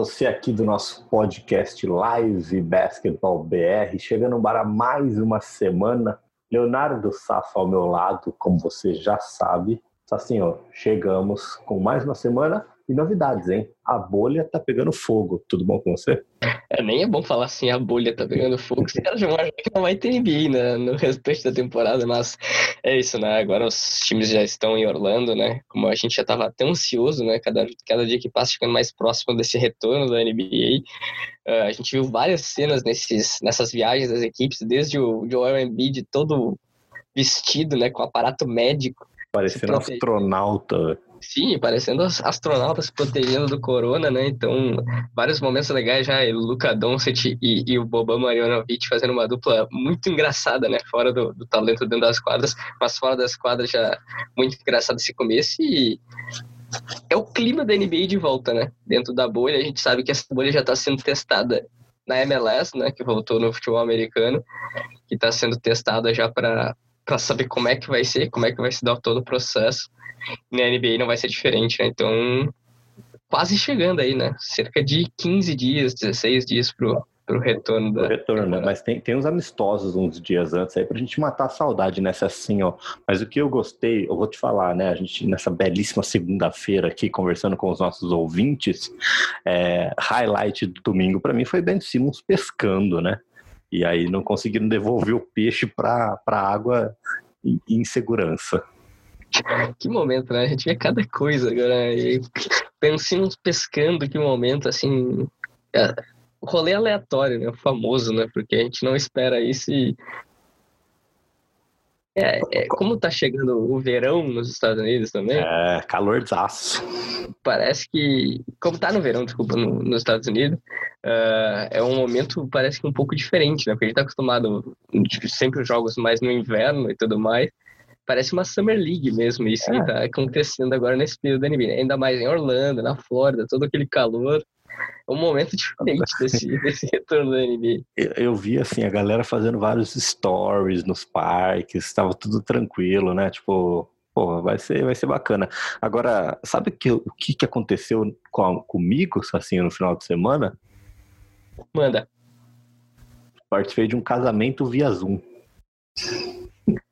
Você aqui do nosso podcast Live Basketball BR, chegando para mais uma semana. Leonardo Safo ao meu lado, como você já sabe. Assim, ó, chegamos com mais uma semana e novidades, hein? A bolha tá pegando fogo. Tudo bom com você? É, nem é bom falar assim, a bolha tá pegando fogo. Os caras já que não vai ter NBA né, no restante da temporada, mas é isso, né? Agora os times já estão em Orlando, né? Como a gente já tava tão ansioso, né? Cada, cada dia que passa ficando mais próximo desse retorno da NBA. Uh, ah, a gente viu várias cenas nesses, nessas viagens das equipes, desde o Joel Embiid todo vestido, né? Com aparato médico. Parecendo astronauta. Sim, parecendo astronautas protegendo do corona, né? Então, vários momentos legais já, o Luka Doncic e, e o Boban Marjanovic fazendo uma dupla muito engraçada, né? Fora do, do, talento dentro das quadras, mas fora das quadras já muito engraçado esse começo e é o clima da NBA de volta, né? Dentro da bolha, a gente sabe que essa bolha já está sendo testada na MLS, né? Que voltou no futebol americano, que está sendo testada já para saber como é que vai ser, como é que vai se dar todo o processo na NBA não vai ser diferente, né? Então, quase chegando aí, né? Cerca de 15 dias, 16 dias pro, pro retorno da. retorno, né? Mas tem, tem uns amistosos uns dias antes aí pra gente matar a saudade nessa assim, ó. Mas o que eu gostei, eu vou te falar, né? A gente, nessa belíssima segunda-feira aqui, conversando com os nossos ouvintes, é, highlight do domingo para mim foi Ben Simmons pescando, né? E aí não conseguiram devolver o peixe pra, pra água em, em segurança. que momento, né? A gente vê cada coisa agora. E pensando pescando, que momento, assim. É, rolê aleatório, né? Famoso, né? Porque a gente não espera isso e. É, é, como tá chegando o verão nos Estados Unidos também. É, calorzaço. Parece que. Como tá no verão, desculpa, no, nos Estados Unidos, uh, é um momento, parece que um pouco diferente, né? Porque a gente tá acostumado sempre os jogos mais no inverno e tudo mais parece uma Summer League mesmo, isso é. que tá acontecendo agora nesse período da NBA. Ainda mais em Orlando, na Flórida, todo aquele calor. É um momento diferente desse, desse retorno da NBA. Eu, eu, vi, assim, a galera fazendo vários stories nos parques, estava tudo tranquilo, né? Tipo, pô, vai ser, vai ser bacana. Agora, sabe que, o que, que aconteceu com, comigo, assim, no final de semana? Manda. Participei de um casamento via Zoom.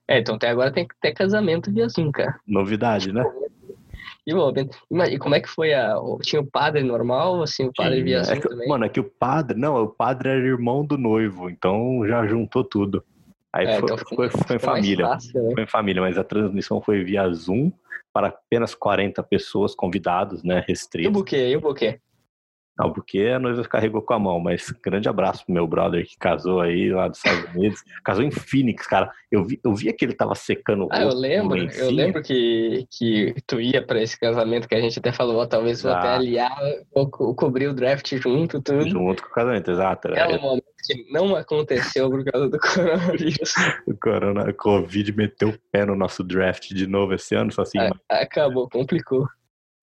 É, então até agora tem que ter casamento via Zoom, cara. Novidade, né? E, e como é que foi a. Tinha o padre normal, assim, o padre via Zoom é que, também? Mano, é que o padre. Não, o padre era irmão do noivo, então já juntou tudo. Aí é, foi, então foi, foi, em família. Fácil, né? Foi em família, mas a transmissão foi via Zoom para apenas 40 pessoas convidados, né? Restritos. E o buquê? E o buquê? Porque a noiva carregou com a mão, mas grande abraço pro meu brother que casou aí lá dos Estados Unidos. Casou em Phoenix, cara. Eu vi, eu via que ele tava secando o Ah, eu lembro, eu lembro que, que tu ia para esse casamento que a gente até falou, talvez vou até aliar, ou co cobrir o draft junto, tudo. Junto com o casamento, exato. É um momento que não aconteceu por causa do coronavírus. o corona, Covid meteu o pé no nosso draft de novo esse ano, só assim. Acabou, complicou.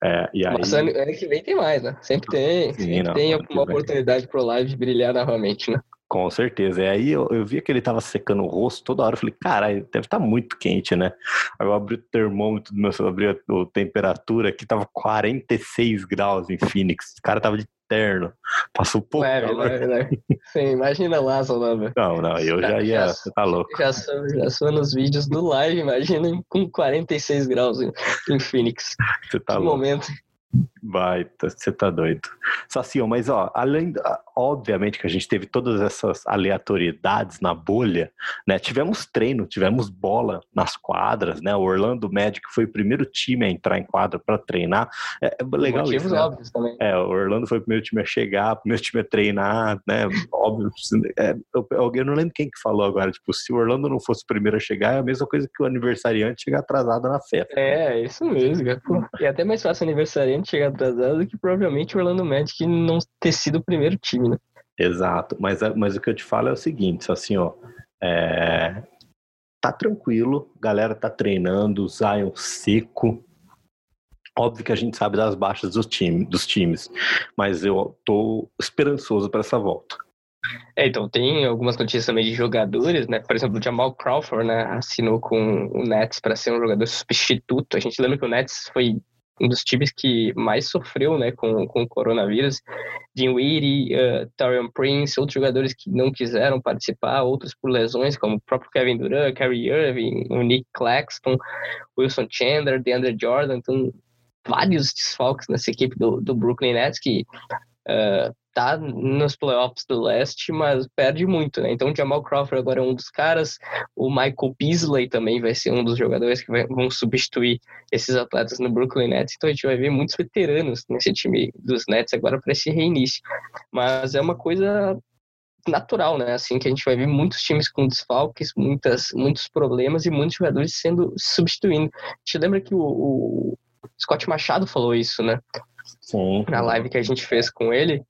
É, e aí... Mas ano, ano que vem tem mais, né? Sempre tem. Sim, sempre não, tem uma oportunidade pro live brilhar novamente, né? Com certeza. E aí eu, eu via que ele tava secando o rosto toda hora. Eu falei, cara, deve estar tá muito quente, né? Aí eu abri o termômetro do meu abri a, a temperatura que tava 46 graus em Phoenix. O cara tava de terno. Passou pouco. Leve, leve, leve. Sim, imagina lá, Solano. Não, não, eu já, já ia. Já, tá louco. Já sou, já sou nos vídeos do live, imagina com 46 graus em, em Phoenix. Você tá que louco. momento. Vai, você tá doido. Sacio, mas ó, além, obviamente que a gente teve todas essas aleatoriedades na bolha, né? Tivemos treino, tivemos bola nas quadras, né? O Orlando Magic foi o primeiro time a entrar em quadra para treinar. É, é legal Motivos isso, né? óbvios também. É, o Orlando foi o primeiro time a chegar, o primeiro time a treinar, né? Óbvio. É, alguém não lembro quem que falou agora, tipo, se o Orlando não fosse o primeiro a chegar, é a mesma coisa que o aniversariante chegar atrasado na festa. É, isso mesmo, cara. Pô, e é até mais fácil o aniversariante chegar atrasado do que provavelmente o Orlando Magic não ter sido o primeiro time, né? Exato, mas, é, mas o que eu te falo é o seguinte, assim, ó, é, tá tranquilo, galera tá treinando, Zion seco, óbvio que a gente sabe das baixas dos, time, dos times, mas eu tô esperançoso para essa volta. É, então tem algumas notícias também de jogadores, né? Por exemplo, o Jamal Crawford, né, assinou com o Nets para ser um jogador substituto. A gente lembra que o Nets foi um dos times que mais sofreu né, com, com o coronavírus. Dinwiddie, uh, Tarion Prince, outros jogadores que não quiseram participar, outros por lesões, como o próprio Kevin Durant, Kyrie Irving, o Nick Claxton, Wilson Chandler, DeAndre Jordan, então vários desfalques nessa equipe do, do Brooklyn Nets que uh, tá nos playoffs do leste, mas perde muito, né? Então o Jamal Crawford agora é um dos caras, o Michael Beasley também vai ser um dos jogadores que vai, vão substituir esses atletas no Brooklyn Nets, então a gente vai ver muitos veteranos nesse time dos Nets agora para esse reinício. Mas é uma coisa natural, né? Assim que a gente vai ver muitos times com desfalques, muitas, muitos problemas e muitos jogadores sendo substituindo. Gente lembra que o, o Scott Machado falou isso, né? Sim. Na live que a gente fez com ele,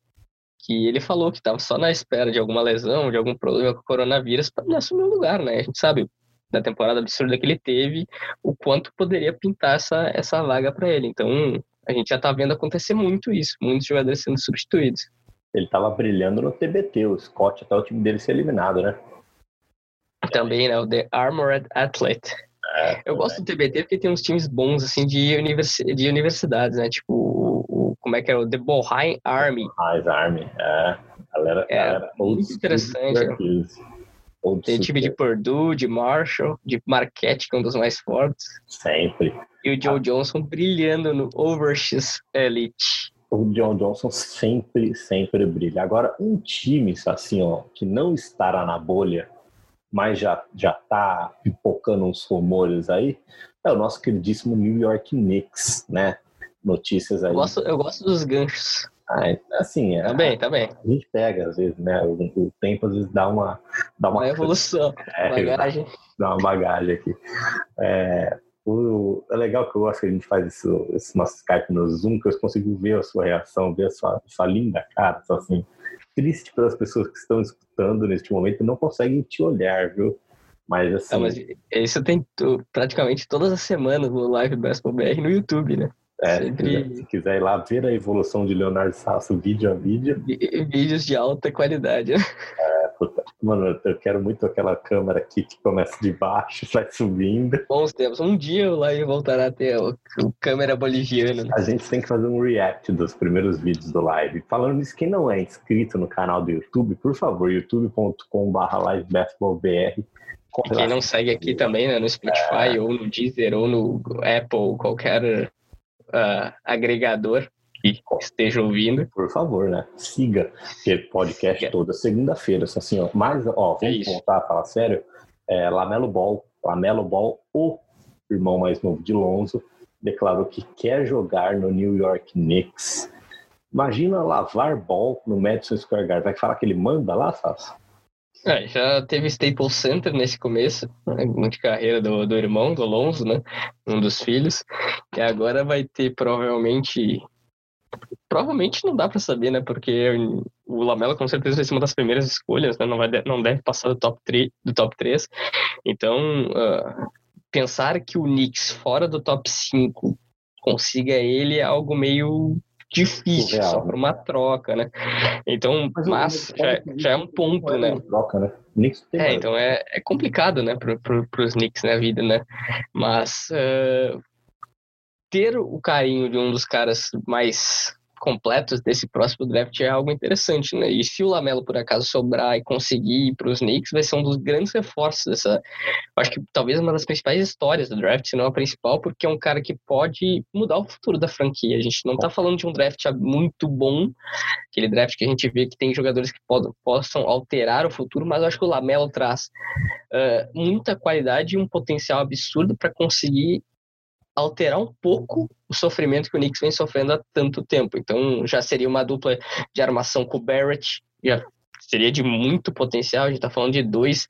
que ele falou que estava só na espera de alguma lesão, de algum problema com o coronavírus para assumir o lugar, né? A gente sabe da temporada absurda que ele teve, o quanto poderia pintar essa, essa vaga para ele. Então, a gente já está vendo acontecer muito isso, muitos jogadores sendo substituídos. Ele estava brilhando no TBT, o Scott, até o time dele ser eliminado, né? Também, né? O The Armored Athlete. É, eu gosto do TBT porque tem uns times bons, assim, de, universi de universidades, né? Tipo, o, o, como é que é? O The Bohai Army. Bohai Army, é. Galera, é, galera muito interessante. Tem time de Purdue, de Marshall, de Marquette, que é um dos mais fortes. Sempre. E o Joe ah. Johnson brilhando no Overseas Elite. O John Johnson sempre, sempre brilha. Agora, um time, assim, ó, que não estará na bolha, mas já já tá pipocando uns rumores aí, é o nosso queridíssimo New York Knicks, né? Notícias aí. Eu gosto, eu gosto dos ganchos. Ah, é, assim, é, tá bem, tá bem. A gente pega, às vezes, né? O, o tempo às vezes dá uma. Dá uma, uma evolução, é, bagagem. Dá uma bagagem aqui. É, o, é legal que eu gosto que a gente faz isso, esse nosso Skype no Zoom, que eu consigo ver a sua reação, ver a sua, sua linda cara, só assim, triste pelas pessoas que estão escutando neste momento e não conseguem te olhar, viu? Mas assim. Ah, mas isso tem praticamente todas as semanas no Live Basketball BR no YouTube, né? É, Sempre... se, quiser, ir lá ver a evolução de Leonardo Sasso vídeo a vídeo. Vídeos de alta qualidade. Né? É, puta, mano, eu quero muito aquela câmera aqui que começa de baixo, vai subindo. Bons tempos. Um dia o live voltará a ter o, o câmera boliviana. Né? A gente tem que fazer um react dos primeiros vídeos do live. Falando nisso, quem não é inscrito no canal do YouTube, por favor, youtube.com.br livebasketballbr. Quem não segue aqui também, né, no Spotify, é... ou no Deezer, ou no Apple, qualquer uh, agregador que esteja ouvindo. Por favor, né? Siga o podcast Siga. toda segunda-feira. Assim, ó. Mas, ó, vamos é voltar a falar sério. É, Lamelo Ball, Lamelo Ball, o irmão mais novo de Lonzo, declarou que quer jogar no New York Knicks. Imagina lavar ball no Madison Square Garden. Vai falar que ele manda lá, Sassi? É, já teve Staples Center nesse começo, né, de carreira do, do irmão, do Alonso, né? Um dos filhos. E agora vai ter provavelmente. Provavelmente não dá para saber, né? Porque o Lamela com certeza vai ser uma das primeiras escolhas, né? Não, vai, não deve passar do top 3. Do top 3. Então, uh, pensar que o Knicks fora do top 5 consiga ele é algo meio difícil, Surreal, só por uma troca, né? Então, mas, mas já, já, é um ponto, né? Troca, né? é, então é, é complicado, né, para pro, os Knicks na vida, né? Mas uh, ter o carinho de um dos caras mais completos desse próximo draft é algo interessante, né? E se o Lamelo por acaso sobrar e conseguir ir para os Knicks, vai ser um dos grandes reforços dessa, acho que talvez uma das principais histórias do draft, se não a principal, porque é um cara que pode mudar o futuro da franquia. A gente não está falando de um draft muito bom, aquele draft que a gente vê que tem jogadores que podem, possam alterar o futuro, mas acho que o Lamelo traz uh, muita qualidade e um potencial absurdo para conseguir alterar um pouco o sofrimento que o Knicks vem sofrendo há tanto tempo. Então já seria uma dupla de armação com o Barrett, já seria de muito potencial. A gente está falando de dois,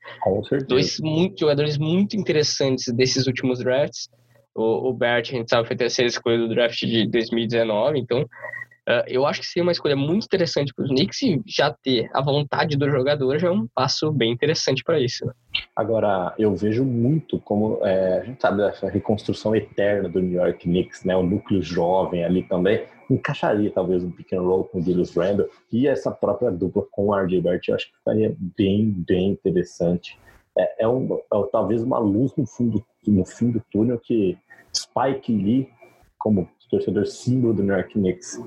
dois muito, jogadores muito interessantes desses últimos drafts. O, o Barrett, a gente sabe, foi a terceira escolha do draft de 2019, então Uh, eu acho que seria uma escolha muito interessante para os Knicks e já ter a vontade do jogador já é um passo bem interessante para isso. Né? Agora, eu vejo muito como é, a gente sabe dessa reconstrução eterna do New York Knicks, né? O núcleo jovem ali também encaixaria talvez um pick and roll com o Julius Randle e essa própria dupla com o RJ Barrett, eu acho que ficaria bem, bem interessante. É, é, um, é talvez uma luz no fundo no fim do túnel que Spike Lee como torcedor símbolo do New York Knicks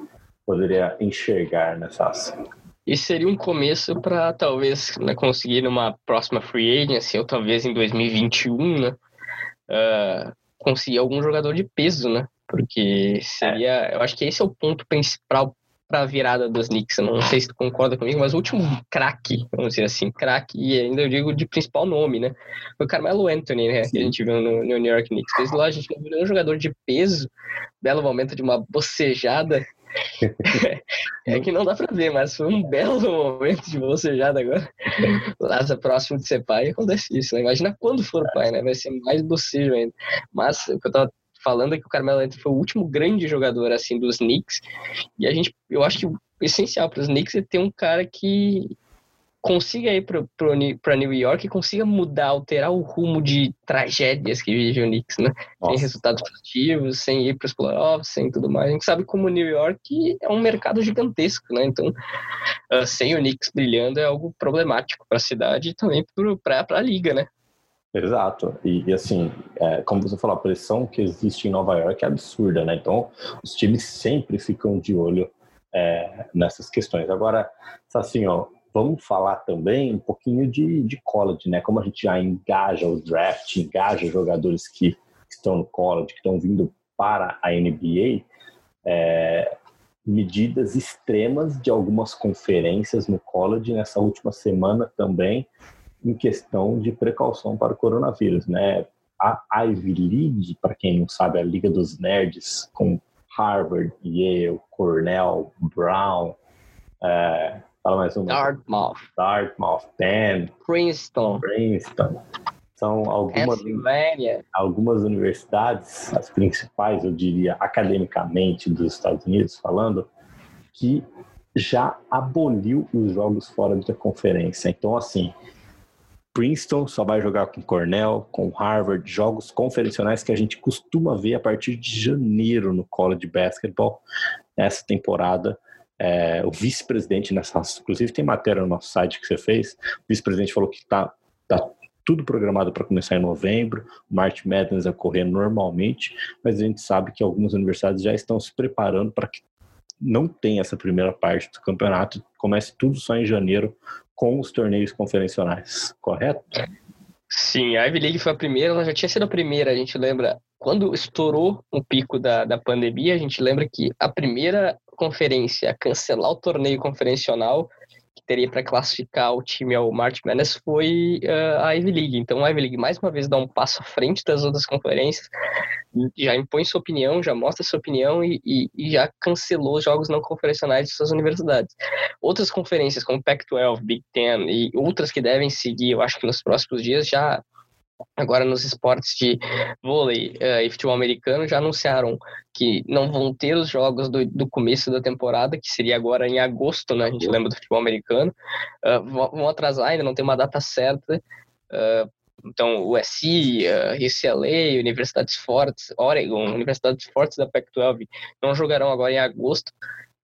poderia enxergar nessa ação? Isso seria um começo para talvez né, conseguir numa próxima free agency ou talvez em 2021, né? Uh, conseguir algum jogador de peso, né? Porque seria, é. eu acho que esse é o ponto principal para a virada dos Knicks. Eu não sei se tu concorda comigo, mas o último craque, vamos dizer assim, craque, e ainda eu digo de principal nome, né? Foi o Carmelo Anthony, né? Que a gente viu no, no New York Knicks. Desde lá a gente não viu nenhum jogador de peso, belo momento de uma bocejada. É que não dá pra ver, mas foi um belo momento de bocejada agora. Laza próximo de ser pai acontece isso, né? Imagina quando for pai, né? Vai ser mais bocejo ainda. Mas o que eu tava falando é que o Carmelo Anthony foi o último grande jogador assim dos Knicks e a gente eu acho que o essencial para os Knicks é ter um cara que consiga ir para New York e consiga mudar, alterar o rumo de tragédias que vive o Knicks, né? Nossa. Sem resultados positivos, sem ir para os playoffs, sem tudo mais. A gente sabe como New York é um mercado gigantesco, né? Então, uh, sem o Knicks brilhando é algo problemático para a cidade e também para a liga, né? Exato. E, e assim, é, como você falou, a pressão que existe em Nova York é absurda, né? Então, os times sempre ficam de olho é, nessas questões. Agora, assim, ó, vamos falar também um pouquinho de, de college, né? Como a gente já engaja o draft, engaja jogadores que estão no college, que estão vindo para a NBA, é, medidas extremas de algumas conferências no college nessa última semana também em questão de precaução para o coronavírus, né? A Ivy League, para quem não sabe, a Liga dos Nerds, com Harvard, Yale, Cornell, Brown, é, fala mais uma. Dartmouth. Dartmouth, Penn. Princeton. Princeton. São algumas, algumas universidades, as principais, eu diria, academicamente dos Estados Unidos, falando, que já aboliu os jogos fora da conferência. Então, assim, Princeton só vai jogar com Cornell, com Harvard, jogos conferencionais que a gente costuma ver a partir de janeiro no college basketball nessa temporada. É, o vice-presidente nessa, inclusive tem matéria no nosso site que você fez. O vice-presidente falou que está tá tudo programado para começar em novembro. O March Madness correr normalmente, mas a gente sabe que algumas universidades já estão se preparando para que não tenha essa primeira parte do campeonato, comece tudo só em janeiro com os torneios conferencionais, correto? Sim, a Ivy League foi a primeira, ela já tinha sido a primeira, a gente lembra, quando estourou o pico da, da pandemia, a gente lembra que a primeira conferência cancelar o torneio conferencional que teria para classificar o time ao March Madness foi uh, a Ivy League. Então a Ivy League mais uma vez dá um passo à frente das outras conferências, já impõe sua opinião, já mostra sua opinião e, e, e já cancelou os jogos não conferencionais de suas universidades. Outras conferências como Pac-12, Big Ten e outras que devem seguir, eu acho que nos próximos dias já agora nos esportes de vôlei uh, e futebol americano já anunciaram que não vão ter os jogos do, do, começo da temporada, que seria agora em agosto, né? A gente lembra do futebol americano. Uh, vão atrasar, ainda não tem uma data certa. Uh, então, USC, UCLA, Universidades Fortes, Oregon, Universidades Fortes da Pac-12 não jogarão agora em agosto.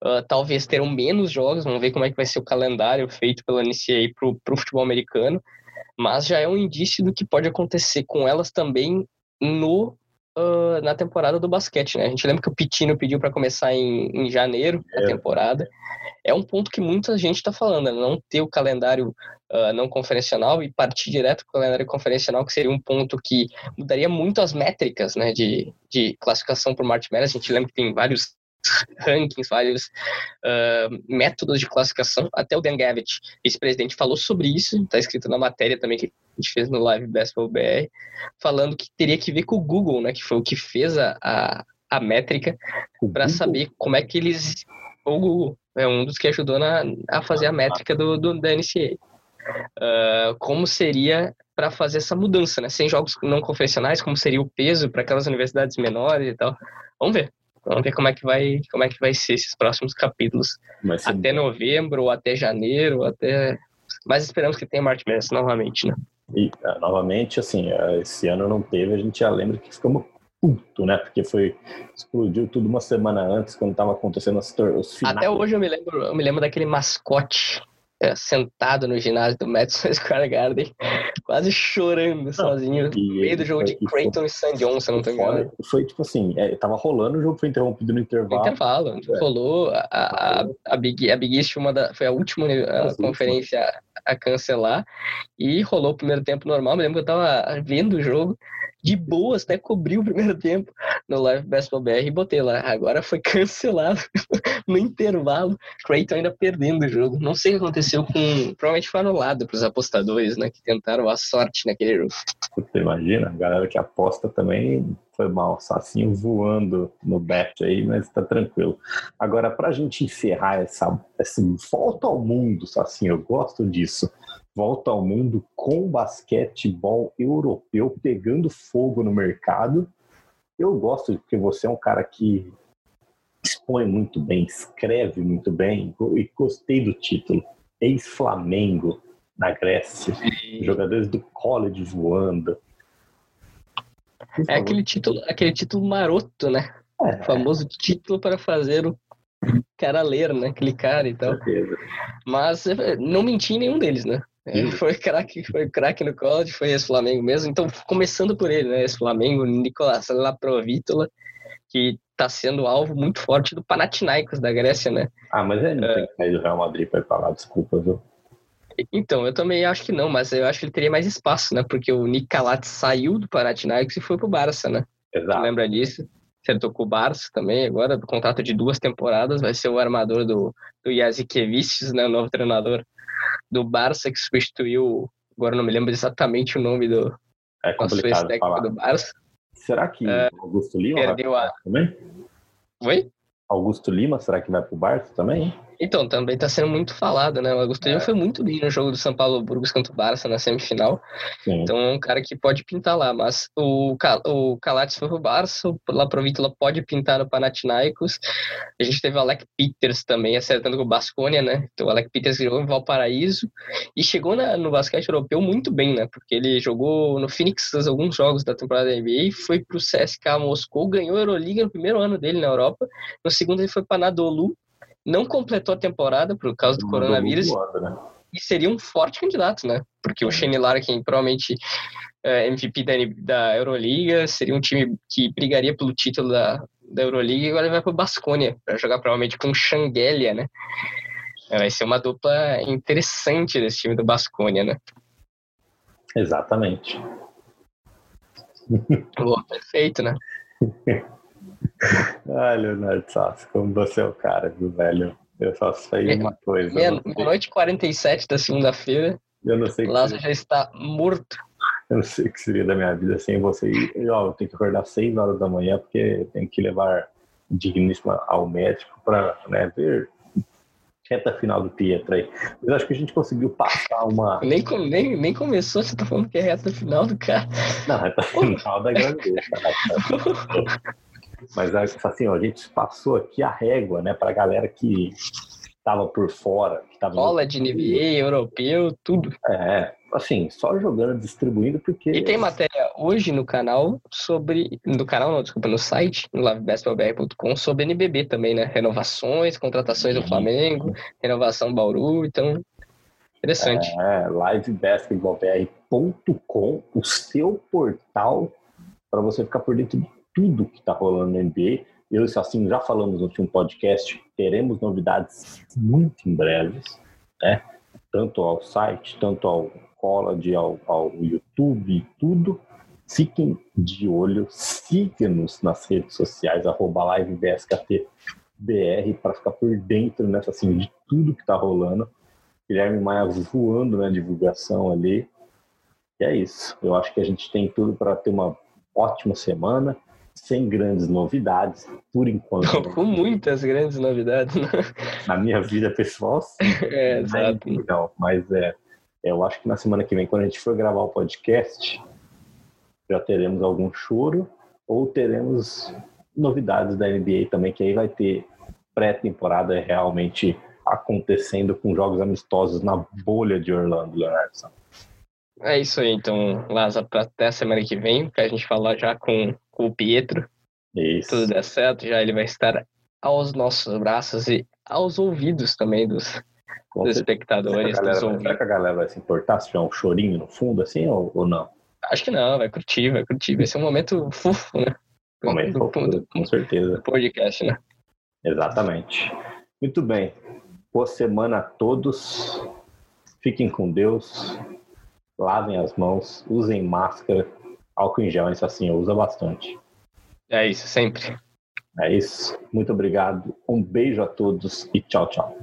Uh, talvez terão menos jogos, vamos ver como é que vai ser o calendário feito pela NCAA para o futebol americano mas já é um indício do que pode acontecer com elas também no uh, na temporada do basquete, né? A gente lembra que o Pitino pediu para começar em, em janeiro é. a temporada. É um ponto que muita gente está falando, né? não ter o calendário uh, não conferencial e partir direto para o calendário conferencial, que seria um ponto que mudaria muito as métricas né, de, de classificação para o March Madness. A gente lembra que tem vários rankings, vários uh, métodos de classificação. Até o Dan Gavitt, vice-presidente, falou sobre isso, está escrito na matéria também que a gente fez no Live Basketball BR, falando que teria que ver com o Google, né, que foi o que fez a, a, a métrica para saber como é que eles... O Google é um dos que ajudou na, a fazer a métrica do, do da NCA. Uh, como seria para fazer essa mudança, né? Sem jogos não convencionais, como seria o peso para aquelas universidades menores e tal. Vamos ver. Vamos ver como é que vai, como é que vai ser esses próximos capítulos. Até novembro, ou até janeiro, até. Mas esperamos que tenha March Madness novamente, né? E, uh, novamente, assim, uh, esse ano não teve, a gente já lembra que ficamos puto, né? Porque foi explodiu tudo uma semana antes, quando estava acontecendo os, os finais. Até hoje eu me lembro, eu me lembro daquele mascote sentado no ginásio do Madison Square Garden, quase chorando não, sozinho, no meio do jogo de Creighton foi, e St. John, se não tô enganado. Foi tipo assim, é, tava rolando, o jogo foi interrompido no intervalo. No intervalo, é. rolou, a, a, a, Big, a Big East uma da, foi a última a conferência a, a cancelar, e rolou o primeiro tempo normal, me lembro que eu tava vendo o jogo, de boas, até cobri o primeiro tempo no Live Basketball BR e botei lá. Agora foi cancelado no intervalo. Creighton ainda perdendo o jogo. Não sei o que aconteceu com. Provavelmente foi anulado para os apostadores, né? Que tentaram a sorte naquele jogo. Você imagina? A galera que aposta também foi mal. Sacinho voando no bet aí, mas tá tranquilo. Agora, para a gente encerrar essa, essa volta ao mundo, Sacinho, eu gosto disso volta ao mundo com basquetebol europeu pegando fogo no mercado. Eu gosto porque você é um cara que expõe muito bem, escreve muito bem e gostei do título. Ex-Flamengo na Grécia, jogadores do college voando. É aquele título, aquele título maroto, né? É. O famoso título para fazer o cara ler, né? Clicar e tal. Mas eh, não menti em nenhum deles, né? É, foi craque, foi craque no college, foi esse Flamengo mesmo. Então, começando por ele, né? Esse Flamengo, Nicolas Laprovítola, que está sendo alvo muito forte do Panathinaikos da Grécia, né? Ah, mas ele não é... tem que sair do Real Madrid para ir para lá, desculpa, viu? Então, eu também acho que não, mas eu acho que ele teria mais espaço, né? Porque o Nicalat saiu do Panathinaikos e foi pro Barça, né? Exato. lembra disso? Acertou com o Barça também, agora, contrato de duas temporadas, vai ser o armador do, do Yazikevicius, né? O novo treinador do Barça que substituiu, agora não me lembro exatamente o nome do é complicado técnico do Barça. Será que é, Augusto Lima perdeu a... também? Oi? Augusto Lima, será que vai pro Barça também? Então, também está sendo muito falado, né? O Augusto é. foi muito bem no jogo do São Paulo Burgos contra o Barça na semifinal. Sim. Então é um cara que pode pintar lá. Mas o, o Calates foi pro Barça, o Laprovítula pode pintar no Panathinaikos. A gente teve o Alec Peters também acertando com o Basconia, né? Então o Alec Peters jogou em Valparaíso e chegou na, no basquete europeu muito bem, né? Porque ele jogou no Phoenix alguns jogos da temporada da NBA, foi pro CSKA Moscou, ganhou a Euroliga no primeiro ano dele na Europa. No segundo ele foi para Nadolu não completou a temporada por causa do coronavírus né? e seria um forte candidato, né? Porque o Shane Larkin provavelmente é, MVP da, da Euroliga, seria um time que brigaria pelo título da, da Euroliga e agora ele vai para o Basconia para jogar provavelmente com o Xanguelia, né? É, vai ser uma dupla interessante desse time do Basconia, né? Exatamente. Pô, perfeito, né? Ai, Leonardo Sassi, como você é o cara, viu, velho? Eu só sei uma coisa. Meia-noite 47 da segunda-feira. Eu não sei. Lázaro já está morto. Eu não sei o que seria da minha vida sem você. E, ó, eu tenho que acordar 6 horas da manhã porque tem que levar digníssima ao médico para né, ver reta final do Pietra aí. Mas acho que a gente conseguiu passar uma. Nem, nem, nem começou, você tá falando que é reta final do cara. Não, reta final da gravidez. Mas assim, ó, a gente passou aqui a régua, né, para a galera que estava por fora. Que tava Bola de NBA, europeu, tudo. É, assim, só jogando, distribuindo, porque. E tem matéria hoje no canal sobre. No canal, não, desculpa, no site, no livebasketballbr.com, sobre NBB também, né? Renovações, contratações do Flamengo, renovação do Bauru, então. Interessante. É, livebasketballbr.com, o seu portal para você ficar por dentro de tudo que está rolando na NBA. Eu e assim já falamos no último podcast, teremos novidades muito em breve, né? Tanto ao site, tanto ao college, ao, ao YouTube, tudo. Fiquem de olho, siga-nos nas redes sociais, arroba para ficar por dentro nessa, assim, de tudo que está rolando. Guilherme Maia voando na divulgação ali. E é isso. Eu acho que a gente tem tudo para ter uma ótima semana sem grandes novidades, por enquanto. Não, com muitas grandes novidades. Né? Na minha vida pessoal, sim. É, exato. Não, mas é, eu acho que na semana que vem, quando a gente for gravar o podcast, já teremos algum choro ou teremos novidades da NBA também, que aí vai ter pré-temporada realmente acontecendo com jogos amistosos na bolha de Orlando, Leonardo. É isso aí, então, Lázaro, até a semana que vem, para a gente falar já com com o Pietro. Isso. Tudo der certo, já ele vai estar aos nossos braços e aos ouvidos também dos dos espectadores, será dos galera, será que a galera vai se importar se tiver um chorinho no fundo, assim, ou, ou não? Acho que não, vai curtir, vai curtir. Vai ser um momento fofo, né? Momento do, fofo, do, com certeza. Do podcast, né? Exatamente. Muito bem. Boa semana a todos. Fiquem com Deus. Lavem as mãos, usem máscara, álcool em gel, isso assim, usa bastante. É isso, sempre. É isso. Muito obrigado. Um beijo a todos e tchau, tchau.